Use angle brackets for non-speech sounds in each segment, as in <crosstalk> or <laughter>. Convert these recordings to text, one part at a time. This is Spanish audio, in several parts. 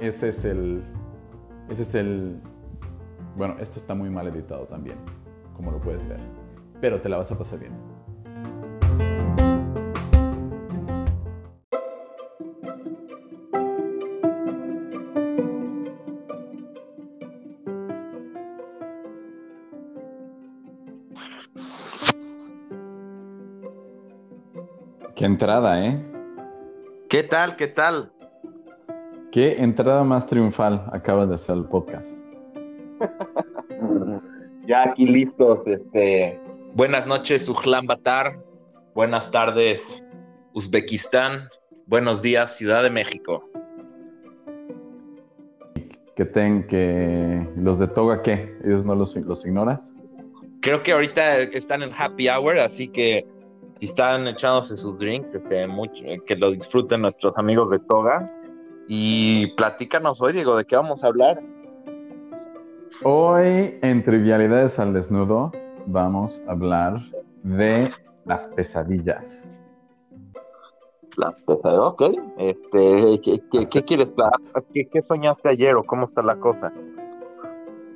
Ese es el... Ese es el... Bueno, esto está muy mal editado también, como lo puedes ver, pero te la vas a pasar bien. Qué entrada, ¿eh? ¿Qué tal? ¿Qué tal? Qué entrada más triunfal acabas de hacer el podcast. <laughs> ya aquí listos. Este... Buenas noches, Ujlan Batar. Buenas tardes, Uzbekistán. Buenos días, Ciudad de México. Que ten, que los de Toga, ¿qué? ¿Ellos no los, los ignoras? Creo que ahorita están en happy hour, así que si están echándose sus drinks, este, mucho, que lo disfruten nuestros amigos de Toga. Y platícanos hoy, Diego, ¿de qué vamos a hablar? Hoy, en Trivialidades al Desnudo, vamos a hablar de las pesadillas. Las pesadillas, ok. Este, ¿qué, quieres? ¿Qué, ¿Qué soñaste ayer o cómo está la cosa?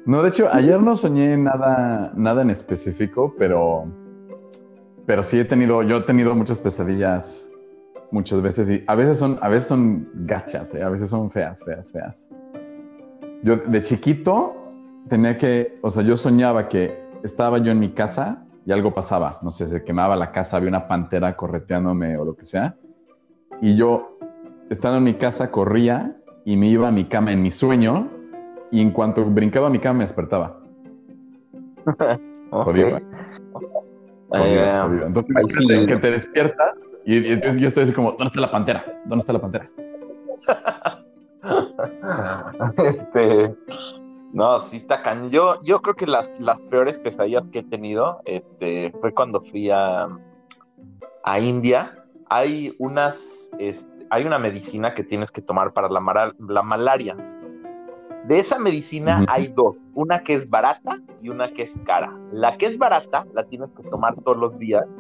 No, de hecho, ayer no soñé nada, nada en específico, pero pero sí he tenido, yo he tenido muchas pesadillas muchas veces y a veces son, a veces son gachas, ¿eh? a veces son feas, feas, feas. Yo de chiquito tenía que, o sea, yo soñaba que estaba yo en mi casa y algo pasaba, no sé, se quemaba la casa, había una pantera correteándome o lo que sea. Y yo, estando en mi casa, corría y me iba a mi cama en mi sueño y en cuanto brincaba a mi cama me despertaba. <laughs> Jodido. ¿eh? Eh, entonces, que te despierta y, entonces yo estoy así como, ¿dónde está la pantera? ¿Dónde está la pantera? <laughs> este, no, sí, Tacan. Yo, yo creo que las, las peores pesadillas que he tenido este, fue cuando fui a, a India. Hay unas, este, hay una medicina que tienes que tomar para la, la malaria. De esa medicina hay dos, una que es barata y una que es cara. La que es barata la tienes que tomar todos los días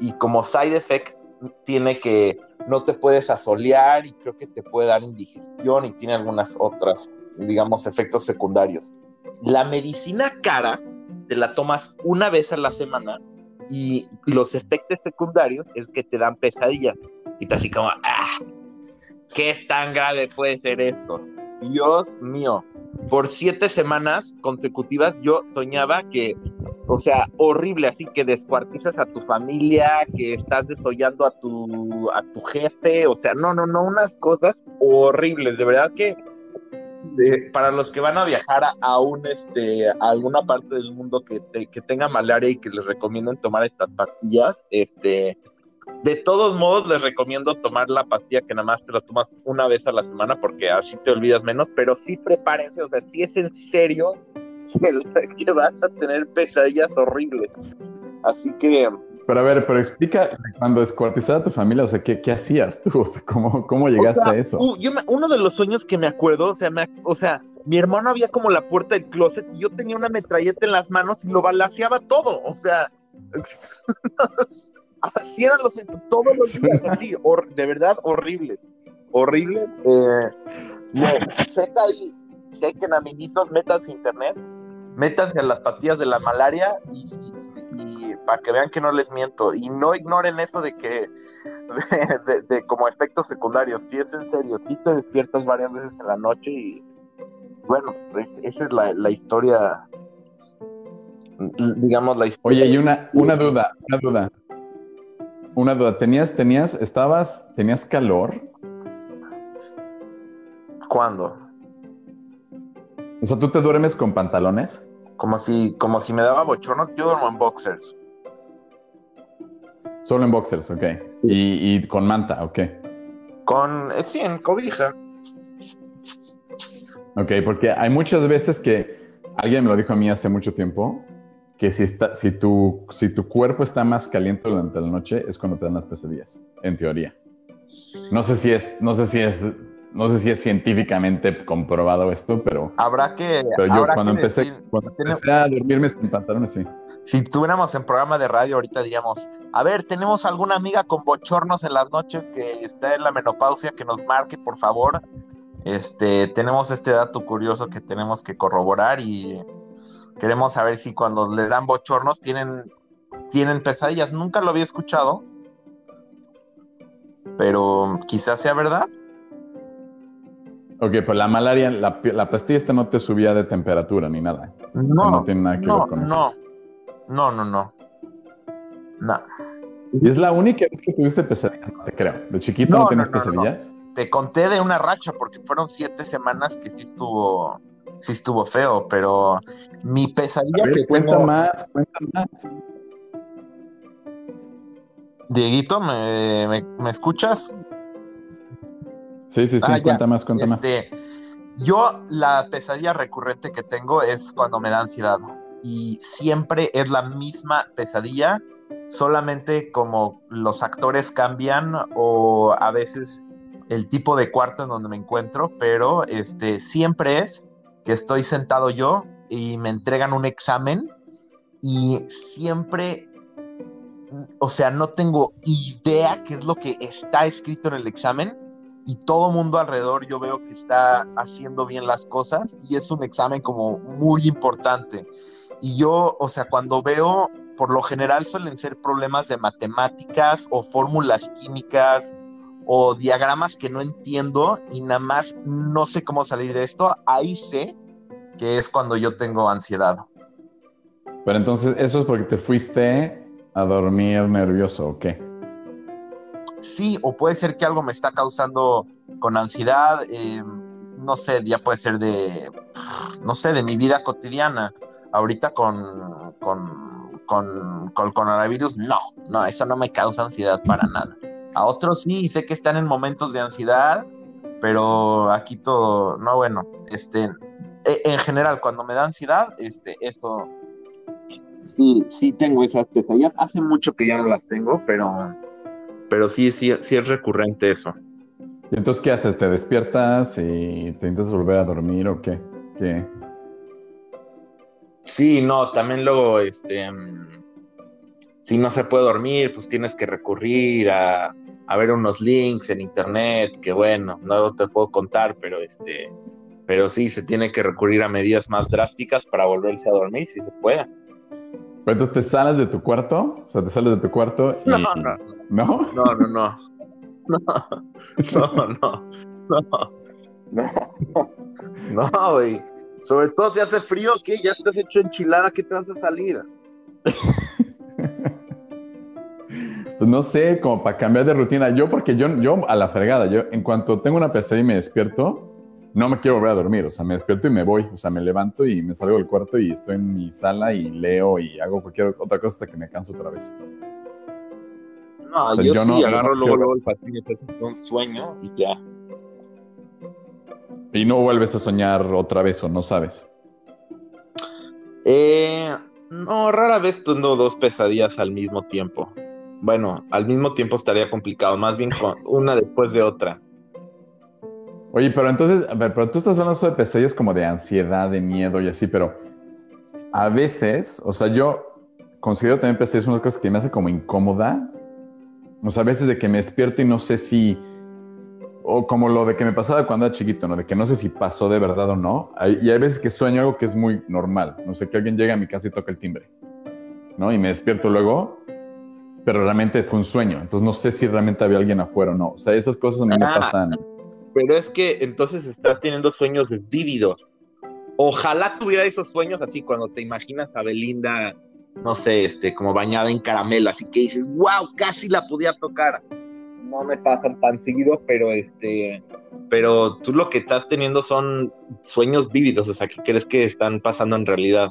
y como side effect tiene que no te puedes asolear y creo que te puede dar indigestión y tiene algunas otras, digamos, efectos secundarios. La medicina cara te la tomas una vez a la semana y los efectos secundarios es que te dan pesadillas y te así como, ah, ¿qué tan grave puede ser esto? Dios mío, por siete semanas consecutivas yo soñaba que, o sea, horrible, así que descuartizas a tu familia, que estás desollando a tu, a tu jefe, o sea, no, no, no, unas cosas horribles, de verdad que para los que van a viajar a, un, este, a alguna parte del mundo que, que tenga malaria y que les recomienden tomar estas pastillas, este, de todos modos, les recomiendo tomar la pastilla que nada más te la tomas una vez a la semana porque así te olvidas menos, pero sí prepárense, o sea, si es en serio <laughs> que, vas a tener pesadillas horribles. Así que... Pero a ver, pero explica, cuando descuartizaba a tu familia, o sea, ¿qué, qué hacías tú? O sea, ¿cómo, cómo llegaste a eso? yo uno de los sueños que me acuerdo, o sea, me, o sea, mi hermano había como la puerta del closet y yo tenía una metralleta en las manos y lo balaseaba todo, o sea... <laughs> así eran los todos los días, así, de verdad horrible, horrible. Eh, no, checa ahí, chequen amiguitos, métanse a internet, métanse a las pastillas de la malaria y, para que vean que no les miento. Y no ignoren eso de que, de, como efectos secundarios, si es en serio, si te despiertas varias veces en la noche y bueno, esa es la, la historia digamos la historia. Oye, y una, una duda, una duda. Una duda, ¿tenías, tenías, estabas, tenías calor? ¿Cuándo? O sea, ¿tú te duermes con pantalones? Como si, como si me daba bochorno, yo duermo en boxers. Solo en boxers, ok. Y, con manta, ok. Con, eh, sí, en cobija. Ok, porque hay muchas veces que alguien me lo dijo a mí hace mucho tiempo, que si, está, si, tu, si tu cuerpo está más caliente durante la noche es cuando te dan las pesadillas, en teoría. No sé si es, no sé si es, no sé si es científicamente comprobado esto, pero. Habrá que. Pero yo cuando, empecé, cuando empecé a dormirme sin pantalones, sí. Si tuviéramos en programa de radio ahorita diríamos, a ver, tenemos alguna amiga con bochornos en las noches que está en la menopausia que nos marque, por favor. Este, tenemos este dato curioso que tenemos que corroborar y queremos saber si cuando les dan bochornos tienen, tienen pesadillas. Nunca lo había escuchado, pero quizás sea verdad. Ok, pues la malaria, la, la pastilla esta no te subía de temperatura ni nada. No, no tiene nada que no, ver con eso. no, no, no, no. No. ¿Y es la única vez que tuviste pesadillas? No te creo. ¿De chiquito no, No, tienes no, pesadillas? Te conté de una racha porque fueron siete semanas que sí estuvo, sí estuvo feo, pero mi pesadilla ver, que cuenta tengo, más, cuenta más. Dieguito, ¿me, me, me escuchas? Sí, sí, sí, Ah, ya. cuenta más, cuenta más. Este, yo la pesadilla recurrente que tengo es cuando me da ansiedad y siempre es la misma pesadilla, solamente como los actores cambian o a veces el tipo de cuarto en donde me encuentro, pero este siempre es que estoy sentado yo y me entregan un examen y siempre o sea, no tengo idea qué es lo que está escrito en el examen y todo mundo alrededor yo veo que está haciendo bien las cosas y es un examen como muy importante. Y yo, o sea, cuando veo, por lo general suelen ser problemas de matemáticas o fórmulas químicas o diagramas que no entiendo y nada más no sé cómo salir de esto, ahí sé que es cuando yo tengo ansiedad. Pero entonces, ¿eso es porque te fuiste a dormir nervioso o qué? Sí, o puede ser que algo me está causando con ansiedad, eh, no sé, ya puede ser de, no sé, de mi vida cotidiana. Ahorita con, con, con, con el coronavirus, no, no, eso no me causa ansiedad para nada. A otros sí, sé que están en momentos de ansiedad, pero aquí todo, no, bueno, este, e- en general, cuando me da ansiedad, este, eso, sí, sí tengo esas pesadillas. Hace mucho que ya no las tengo, pero, pero sí, sí, sí es recurrente eso. ¿Y entonces qué haces? ¿Te despiertas y te intentas volver a dormir o qué? ¿Qué? Sí, no, también luego, este, mm, si no se puede dormir, pues tienes que recurrir a, a ver unos links en internet, que bueno, no te puedo contar, pero este, pero sí, se tiene que recurrir a medidas más drásticas para volverse a dormir, si se puede. Pero entonces te sales de tu cuarto, o sea, te sales de tu cuarto y... No, no. ¿No? No, no, no. No, no, no. No, no, güey. Sobre todo si hace frío, ¿qué? Ya te has hecho enchilada, ¿qué te vas a salir? Pues no sé, como para cambiar de rutina. Yo, porque yo, yo a la fregada, yo en cuanto tengo una PC y me despierto, no me quiero volver a dormir. O sea, me despierto y me voy. O sea, me levanto y me salgo del cuarto y estoy en mi sala y leo y hago cualquier otra cosa hasta que me canso otra vez. No, O sea, yo, yo sí no- agarro no luego, quiero- luego el patín y un sueño y ya. Y no vuelves a soñar otra vez o no sabes. Eh, no, rara vez tengo dos pesadillas al mismo tiempo. Bueno, al mismo tiempo estaría complicado, más bien con una después de otra. Oye, pero entonces, a ver, pero tú estás hablando de pesadillas como de ansiedad, de miedo y así, pero a veces, o sea, yo considero también pesadillas unas cosas que me hace como incómoda. O sea, a veces de que me despierto y no sé si, o como lo de que me pasaba cuando era chiquito, ¿no? De que no sé si pasó de verdad o no. Y hay veces que sueño algo que es muy normal. No sé, que alguien llega a mi casa y toca el timbre, ¿no? Y me despierto luego, pero realmente fue un sueño. Entonces no sé si realmente había alguien afuera o no. O sea, esas cosas a mí me Ah. pasan. Pero es que entonces estás teniendo sueños vívidos. Ojalá tuviera esos sueños así cuando te imaginas a Belinda, no sé, este, como bañada en caramelo, así que dices, wow, casi la podía tocar. No me pasan tan seguido, pero este, pero tú lo que estás teniendo son sueños vívidos, o sea, que crees que están pasando en realidad.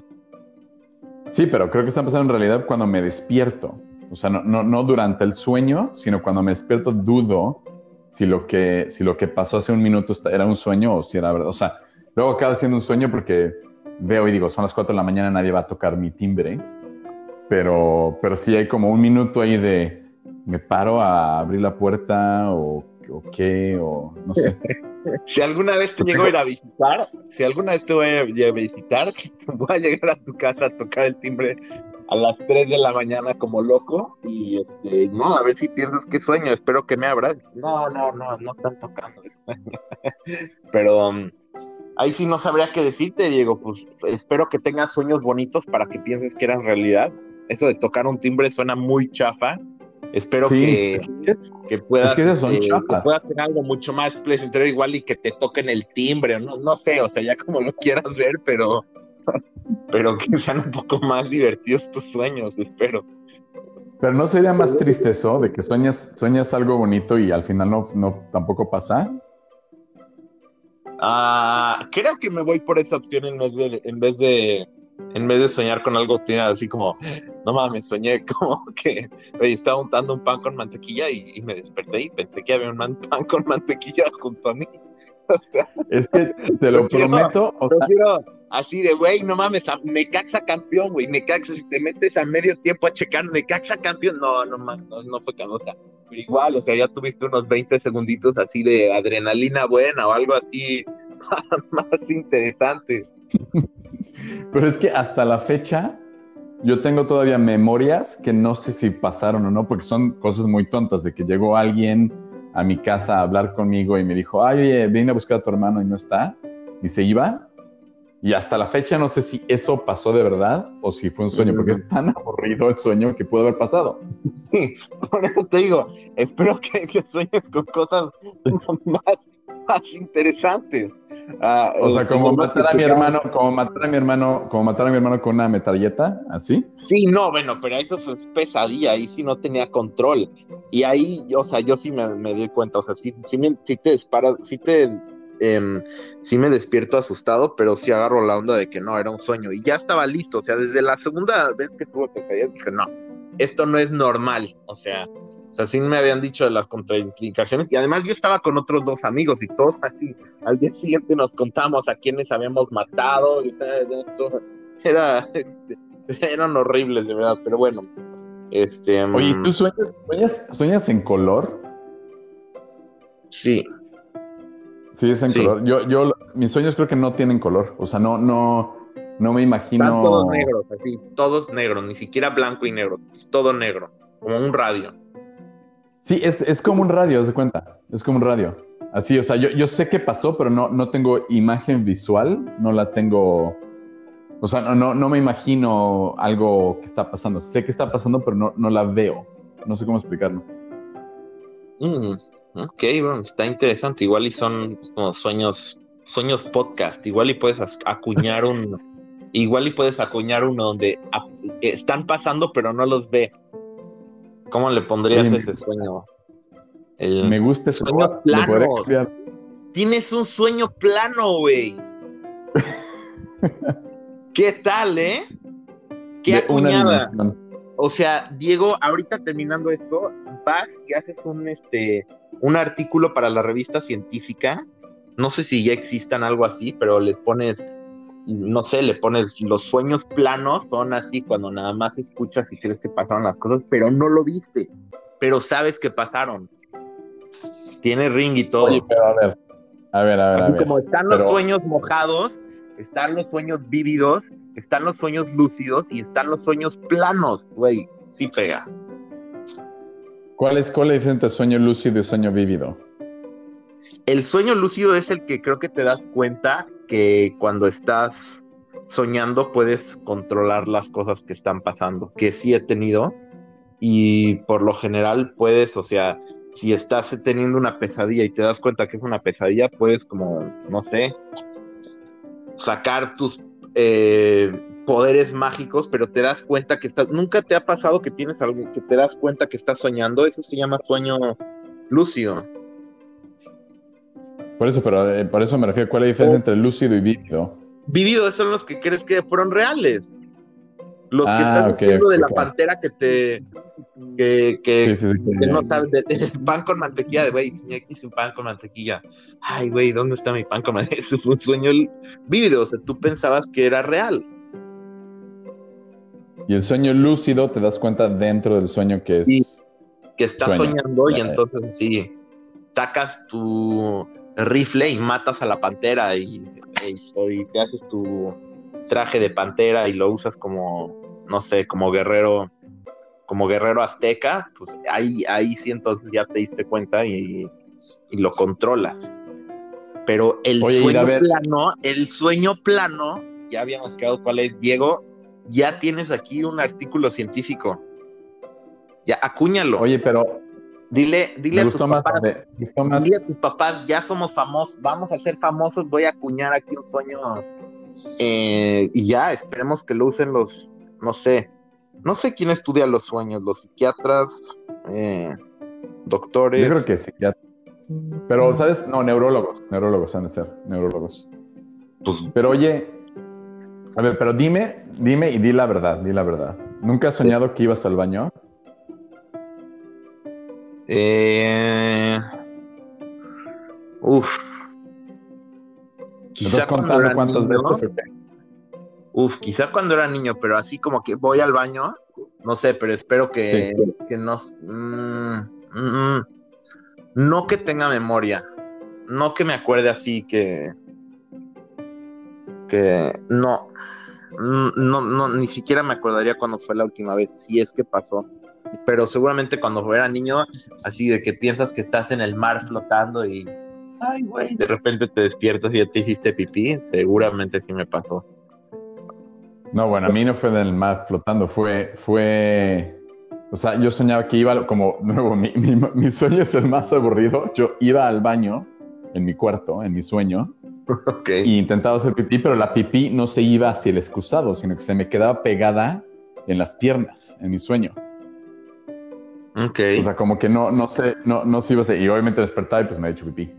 Sí, pero creo que está pasando en realidad cuando me despierto. O sea, no, no, no durante el sueño, sino cuando me despierto dudo si lo que, si lo que pasó hace un minuto era un sueño o si era verdad. O sea, Luego acaba siendo un sueño porque veo y digo, son las 4 de la mañana, nadie va a tocar mi timbre. Pero, pero sí hay como un minuto ahí de, me paro a abrir la puerta o, o qué, o no sé. <laughs> si alguna vez te llego a ir a visitar, si alguna vez te voy a ir a visitar, <laughs> voy a llegar a tu casa a tocar el timbre a las 3 de la mañana como loco y este, no, a ver si piensas qué sueño, espero que me abras. No, no, no, no están tocando. <laughs> Pero um, ahí sí no sabría qué decirte, Diego, pues espero que tengas sueños bonitos para que pienses que eran realidad. Eso de tocar un timbre suena muy chafa. Espero que, que, puedas, que, eh, que puedas tener algo mucho más placentero igual y que te toquen el timbre, no, no sé, o sea, ya como lo quieras ver, pero <laughs> pero que sean un poco más divertidos tus sueños, espero. Pero no sería más triste eso, de que sueñas, sueñas algo bonito y al final no, no tampoco pasa. Ah, creo que me voy por esa opción en vez de, en vez de, en vez de soñar con algo así como, no mames, soñé <laughs> como que estaba untando un pan con mantequilla y, me desperté y pensé que había un pan con mantequilla junto a mí. <laughs> es que te lo prometo. Así de, güey, no mames, me caxa campeón, güey, me caxa, si te metes a medio tiempo a checar, me caxa campeón, no, no mames, no, no fue canosa. Pero igual, o sea, ya tuviste unos 20 segunditos así de adrenalina buena o algo así <laughs> más interesante. <laughs> Pero es que hasta la fecha yo tengo todavía memorias que no sé si pasaron o no, porque son cosas muy tontas, de que llegó alguien a mi casa a hablar conmigo y me dijo, ay, oye, vine a buscar a tu hermano y no está, y se iba. Y hasta la fecha no sé si eso pasó de verdad o si fue un sueño, porque es tan aburrido el sueño que pudo haber pasado. Sí, por eso te digo, espero que, que sueñes con cosas más, más interesantes. Ah, o sea, como matar a mi hermano, como matar a mi hermano, como matar a mi hermano con una metralleta, así. Sí, no, bueno, pero eso es pesadilla, ahí sí no tenía control. Y ahí, o sea, yo sí me, di cuenta, o sea, sí, sí, me, te disparas, sí te eh, sí me despierto asustado, pero sí agarro la onda de que no, era un sueño. Y ya estaba listo, o sea, desde la segunda vez que tuve pesadillas dije, no, esto no es normal, o sea, o sea, sí me habían dicho de las contraindicaciones y además yo estaba con otros dos amigos y todos así, al día siguiente nos contamos a quienes habíamos matado y <laughs> era, eran horribles de verdad, pero bueno. Este, Oye, ¿tú mm, sueñas, sueñas, en color? Sí. Sí, es en color. Yo, yo, mis sueños creo que no tienen color. O sea, no, no, no me imagino. Están todos negros, así, todos negros, ni siquiera blanco y negro, es todo negro, como un radio. Sí, es, como un radio, se cuenta. Es como un radio. Así, o sea, yo, yo sé qué pasó, pero no, no tengo imagen visual, no la tengo. O sea, no, no, me imagino algo que está pasando. Sé que está pasando, pero no, no la veo. No sé cómo explicarlo. Mm, ok, bueno, está interesante. Igual y son como sueños, sueños podcast. Igual y puedes acuñar un, igual y puedes acuñar uno donde están pasando, pero no los ve. ¿Cómo le pondrías ese sueño? me gusta ese sueños planos. Tienes un sueño plano, güey. <laughs> ¿Qué tal, eh? Qué acuñada. O sea, Diego, ahorita terminando esto, vas y haces un este un artículo para la revista científica. No sé si ya existan algo así, pero les pones no sé, le pones los sueños planos, son así cuando nada más escuchas y crees que pasaron las cosas, pero no lo viste, pero sabes que pasaron. Tiene ring y todo. Oye, pero a ver, a ver, a ver. A ver como están los sueños mojados, están los sueños vívidos, están los sueños lúcidos y están los sueños planos, güey, sí pega. ¿Cuál es, cuál es la diferencia entre sueño lúcido y sueño vívido? El sueño lúcido es el que creo que te das cuenta que cuando estás soñando puedes controlar las cosas que están pasando, que sí he tenido y por lo general puedes, o sea, si estás teniendo una pesadilla y te das cuenta que es una pesadilla, puedes como, no sé, sacar tus eh, poderes mágicos, pero te das cuenta que estás, nunca te ha pasado que tienes algo, que te das cuenta que estás soñando, eso se llama sueño lúcido. Por eso, pero eh, por eso me refiero, ¿cuál es la diferencia oh. entre lúcido y vívido? Vívido son los que crees que fueron reales. Los que Ah, están ok, diciendo de la pantera que te. que, que, Sí, sí, sí, que ya. no sabes, de, de <laughs> pan con mantequilla, de güey, soñé que hice un pan con mantequilla. Ay, güey, ¿dónde está mi pan con mantequilla? <laughs> Fue un sueño vívido, o sea, tú pensabas que era real. Y el sueño lúcido te das cuenta dentro del sueño que es. Que estás Sueño. soñando y entonces sí, sacas tu rifle y matas a la pantera y, y- y te haces tu traje de pantera y lo usas como, no sé, como guerrero, como guerrero azteca, pues ahí, ahí sí entonces ya te diste cuenta y, y lo controlas. Pero el Oye, sueño plano, el sueño plano, ya habíamos quedado cuál es, Diego, ya tienes aquí un artículo científico. Ya, acúñalo. Oye, pero Dile, dile a tus papás, dile a tus papás, ya somos famosos, vamos a ser famosos, voy a acuñar aquí un sueño eh, y ya, esperemos que lo usen los, no sé, no sé quién estudia los sueños, los psiquiatras, eh, doctores. Yo creo que sí. ya. Pero, ¿sabes? No, neurólogos. Neurólogos han de ser. Neurólogos. Pues, Pero oye, a ver, pero dime, dime y di la verdad, di la verdad. ¿Nunca has soñado que ibas al baño? eh, uf. ¿Me Quizá cuando era cuántas niño, veces? Uf, quizá cuando era niño, pero así como que voy al baño, no sé, pero espero que, que no. mm, mm, mm. no que tenga memoria, no que me acuerde así que. que no. No, no, ni siquiera me acordaría cuando fue la última vez, si es que pasó. Pero seguramente cuando era niño, así de que piensas que estás en el mar flotando y. Ay, güey, de repente te despiertas y ya te hiciste pipí, seguramente sí me pasó. No, bueno, a mí no fue del mar flotando, fue, fue, o sea, yo soñaba que iba como, <laughs> nuevo, mi, mi, mi sueño es el más aburrido. Yo iba al baño en mi cuarto, en mi sueño, <laughs> Ok. y intentaba hacer pipí, pero la pipí no se iba hacia el excusado, sino que se me quedaba pegada en las piernas, en mi sueño. Ok. O sea, como que no, no sé, no, no se iba a hacer, y obviamente despertaba y pues me he hecho pipí.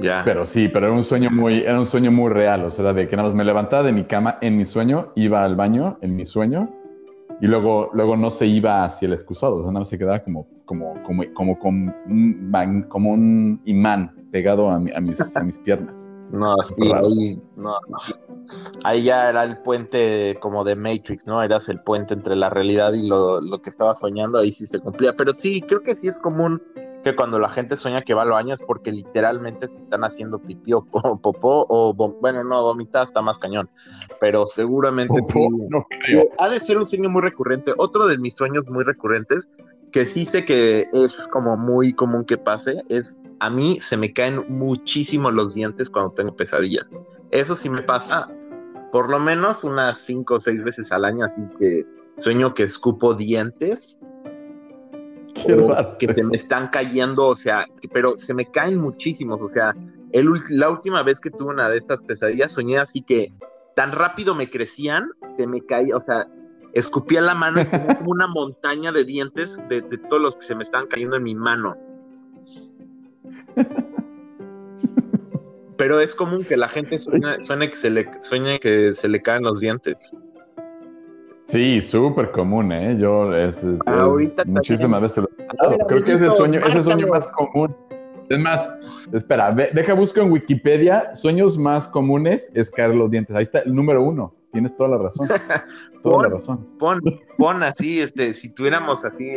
Ya. Pero sí, pero era un sueño muy, era un sueño muy real, o sea, de que nada más me levantaba de mi cama en mi sueño, iba al baño en mi sueño, y luego, luego no se iba hacia el excusado, o sea, nada más se quedaba como, como, como, como, con un, como un imán pegado a, mi- a mis, a mis piernas. No, sí, ahí, no, no. Ahí ya era el puente como de Matrix, ¿no? Eras el puente entre la realidad y lo, lo que estaba soñando, ahí sí se cumplía. Pero sí, creo que sí es común que cuando la gente sueña que va al baño es porque literalmente se están haciendo pipí o po- popó o, bueno, no, vomitar está más cañón, pero seguramente sí. No ha de ser un sueño muy recurrente. Otro de mis sueños muy recurrentes, que sí sé que es como muy común que pase, es a mí se me caen muchísimo los dientes cuando tengo pesadillas. Eso sí me pasa por lo menos unas cinco o seis veces al año, así que sueño que escupo dientes <laughs> que se me están cayendo, o sea, pero se me caen muchísimos, o sea, el la última vez que tuve una de estas pesadillas soñé así que tan rápido me crecían, se me caía, o sea, escupía la mano y tenía como una montaña de dientes de, de todos los que se me estaban cayendo en mi mano. Pero es común que la gente sueñe que se le sueñe que se le caen los dientes. Sí, súper común, ¿eh? Yo es, es- Ahorita es muchísimas veces. lo he. Creo que es el sueño, es el sueño más común. Es más, espera, ve- deja busco en Wikipedia, sueños más comunes es caer los dientes. Ahí está el número uno. Tienes toda la razón. <laughs> Toda la razón. Pon, pon así, este, si tuviéramos así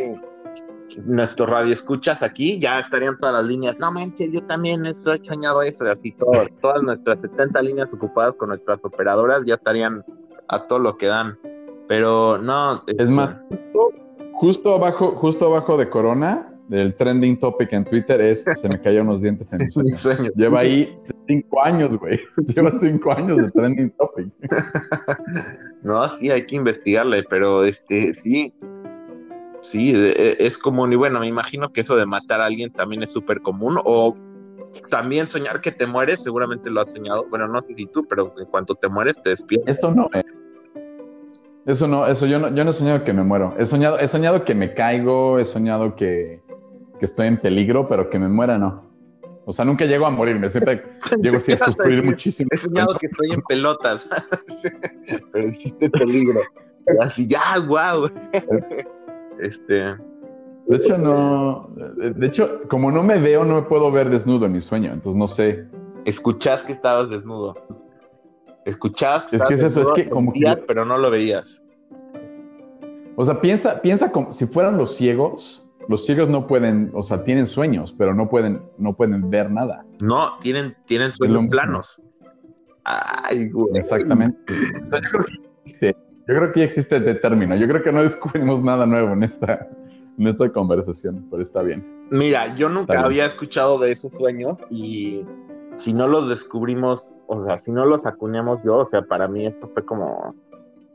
nuestro radio escuchas aquí, ya estarían todas las líneas. No manches, yo también he soñado eso, y así todo, todas nuestras 70 líneas ocupadas con nuestras operadoras ya estarían a todo lo que dan. Pero no, Es este, más, justo, justo abajo, justo abajo de Corona, del trending topic en Twitter es se me cayeron los dientes en <laughs> mi sueño. sueño. Lleva ahí cinco años, güey. <laughs> Lleva cinco años de trending topic. <laughs> No, sí, hay que investigarle, pero este, sí, sí, e- es común. Y bueno, me imagino que eso de matar a alguien también es súper común. O también soñar que te mueres, seguramente lo has soñado. Bueno, no sé si tú, pero en cuanto te mueres, te despiertas. Eso no, eh. Eso no, eso yo no, yo no he soñado que me muero. He soñado, he soñado que me caigo, he soñado que, que estoy en peligro, pero que me muera no. O sea, nunca llego a morirme, siempre <laughs> llego así a sufrir muchísimo. He soñado que estoy en pelotas, <laughs> pero existe peligro. Así, ya, wow. Este. De hecho, no. De hecho, como no me veo, no me puedo ver desnudo en mi sueño, entonces no sé. Escuchás que estabas desnudo. Escuchabas que Es que es eso, es que como que- pero no lo veías. O sea, piensa, piensa como si fueran los ciegos. Los ciegos no pueden, o sea, tienen sueños, pero no pueden, no pueden ver nada. No, tienen, tienen sueños planos. Ay, güey. Exactamente. O sea, yo creo que existe. Yo creo que ya existe este término. Yo creo que no descubrimos nada nuevo en esta, en esta conversación, pero está bien. Mira, yo nunca había escuchado de esos sueños y si no los descubrimos, o sea, si no los acuñamos yo, o sea, para mí esto fue como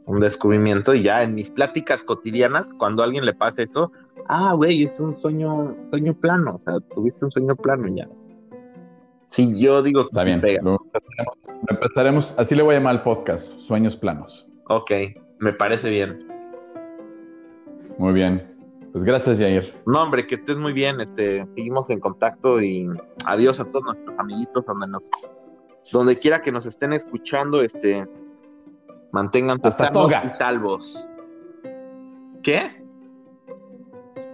un descubrimiento y ya en mis pláticas cotidianas, cuando a alguien le pasa eso, ah, güey, es un sueño, sueño plano, o sea, tuviste un sueño plano ya. Sí, yo digo que Está sí bien. pega. Lo empezaremos, lo empezaremos- así le voy a llamar al podcast, Sueños Planos. Ok, me parece bien. Muy bien. Pues gracias, Jair. No, hombre, que estés muy bien, este, seguimos en contacto y adiós a todos nuestros amiguitos donde nos, donde quiera que nos estén escuchando, este, manténganse Hasta sanos Toga. y salvos. ¿Qué?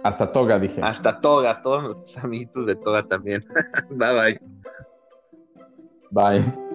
Hasta toga, dije. Hasta Toga, todos nuestros amiguitos de Toga también. <laughs> bye bye. Bye.